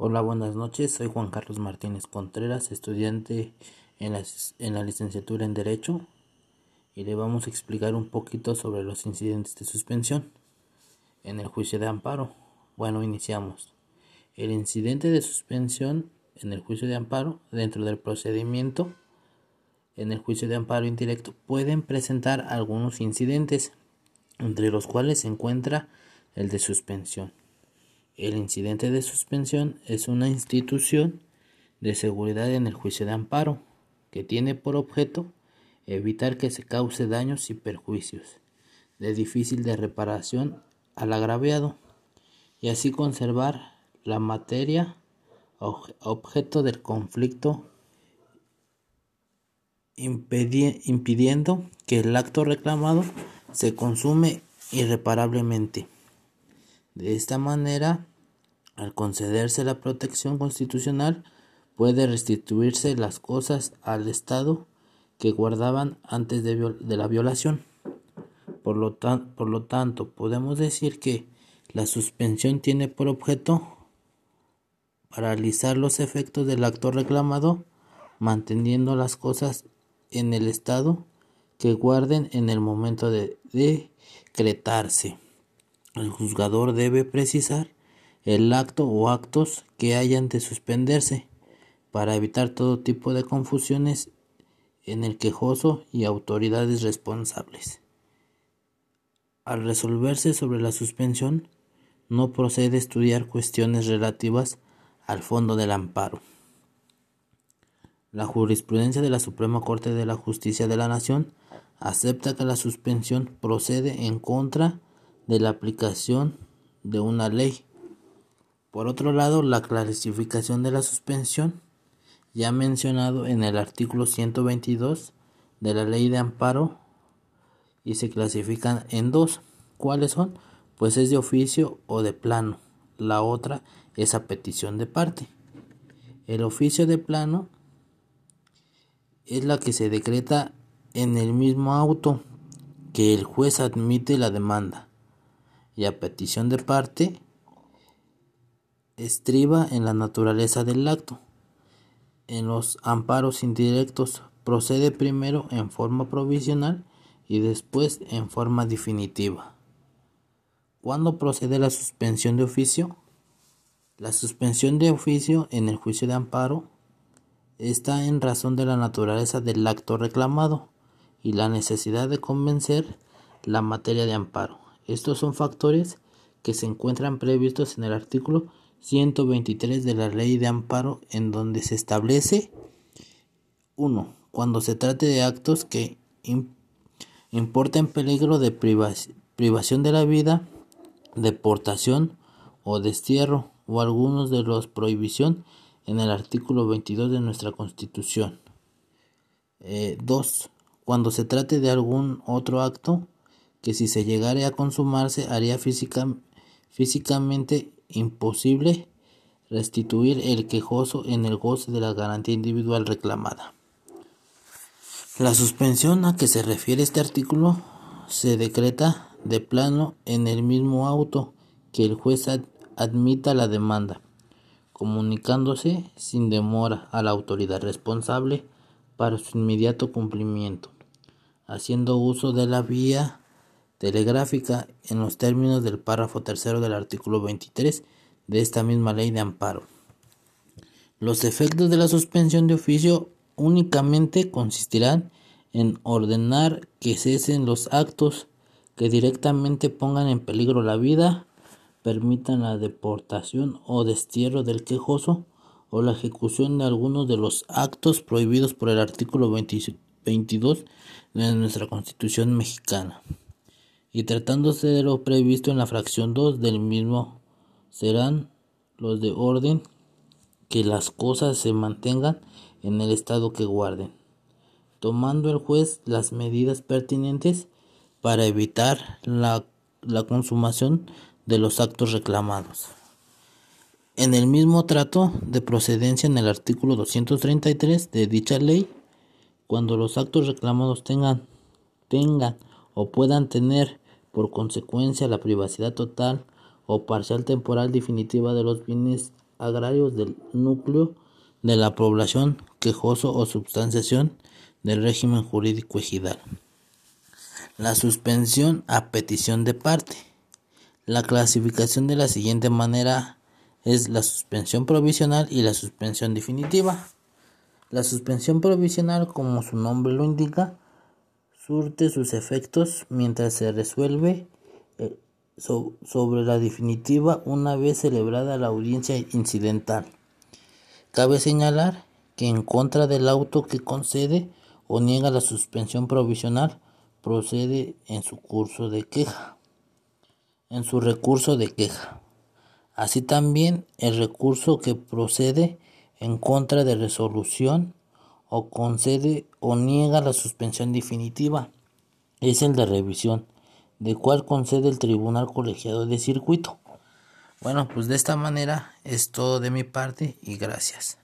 Hola, buenas noches. Soy Juan Carlos Martínez Contreras, estudiante en la, en la, licenciatura en Derecho y le vamos a explicar un poquito sobre los incidentes de suspensión en el juicio de amparo. Bueno, iniciamos. El incidente de suspensión en el juicio de amparo dentro del procedimiento en el juicio de amparo indirecto pueden presentar algunos incidentes entre los cuales se encuentra el de suspensión. El incidente de suspensión es una institución de seguridad en el juicio de amparo que tiene por objeto evitar que se cause daños y perjuicios de difícil de reparación al agraviado y así conservar la materia objeto del conflicto impidiendo que el acto reclamado se consume irreparablemente. De esta manera, al concederse la protección constitucional, puede restituirse las cosas al Estado que guardaban antes de, la violación. Por lo, por lo tanto, podemos decir que la suspensión tiene por objeto paralizar los efectos del acto reclamado, manteniendo las cosas en el estado que guarden en el momento de decretarse. El juzgador debe precisar el acto o actos que hayan de suspenderse para evitar todo tipo de confusiones en el quejoso y autoridades responsables. Al resolverse sobre la suspensión, no procede estudiar cuestiones relativas al fondo del amparo. La jurisprudencia de la Suprema Corte de la Justicia de la Nación acepta que la suspensión procede en contra de la aplicación de una ley. Por otro lado, la clasificación de la suspensión, ya mencionado en el artículo 122 de la ley de amparo, y se clasifican en dos. ¿Cuáles son? Pues es de oficio o de plano. La otra es a petición de parte. El oficio de plano es la que se decreta en el mismo auto que el juez admite la demanda y a petición de parte estriba en la naturaleza del acto. En los amparos indirectos procede primero en forma provisional y después en forma definitiva. ¿Cuándo procede la suspensión de oficio? La suspensión de oficio en el juicio de amparo está en razón de la naturaleza del acto reclamado y la necesidad de convencer la materia de amparo. Estos son factores que se encuentran previstos en el artículo 123 de la Ley de Amparo en donde se establece 1. Cuando se trate de actos que importen peligro de privación de la vida, deportación o destierro o algunos de los prohibición en el artículo 22 de nuestra Constitución. 2. Eh, cuando se trate de algún otro acto que si se llegare a consumarse haría físicamente imposible restituir el quejoso en el goce de la garantía individual reclamada. La suspensión a que se refiere este artículo se decreta de plano en el mismo auto que el juez admita la demanda, comunicándose sin demora a la autoridad responsable para su inmediato cumplimiento, haciendo uso de la vía telegráfica en los términos del párrafo tercero del artículo 23 de esta misma ley de amparo. Los efectos de la suspensión de oficio únicamente consistirán en ordenar que cesen los actos que directamente pongan en peligro la vida, permitan la deportación o destierro del quejoso o la ejecución de algunos de los actos prohibidos por el artículo 22 de nuestra Constitución mexicana y tratándose de lo previsto en la fracción 2 del mismo serán los de orden que las cosas se mantengan en el estado que guarden, tomando el juez las medidas pertinentes para evitar la, la consumación de los actos reclamados. En el mismo trato de procedencia en el artículo 233 de dicha ley, cuando los actos reclamados tengan, tengan o puedan tener por consecuencia la privacidad total o parcial temporal definitiva de los bienes agrarios del núcleo de la población quejoso o substanciación del régimen jurídico ejidal. La suspensión a petición de parte. La clasificación de la siguiente manera es la suspensión provisional y la suspensión definitiva. La suspensión provisional, como su nombre lo indica, surte sus efectos mientras se resuelve eh, sobre la definitiva una vez celebrada la audiencia incidental. Cabe señalar que en contra del auto que concede o niega la suspensión provisional procede en su curso de queja, en su recurso de queja. Así también el recurso que procede en contra de resolución o concede o niega la suspensión definitiva es el de revisión, de cual concede el Tribunal Colegiado de Circuito. Bueno, pues de esta manera es todo de mi parte y gracias.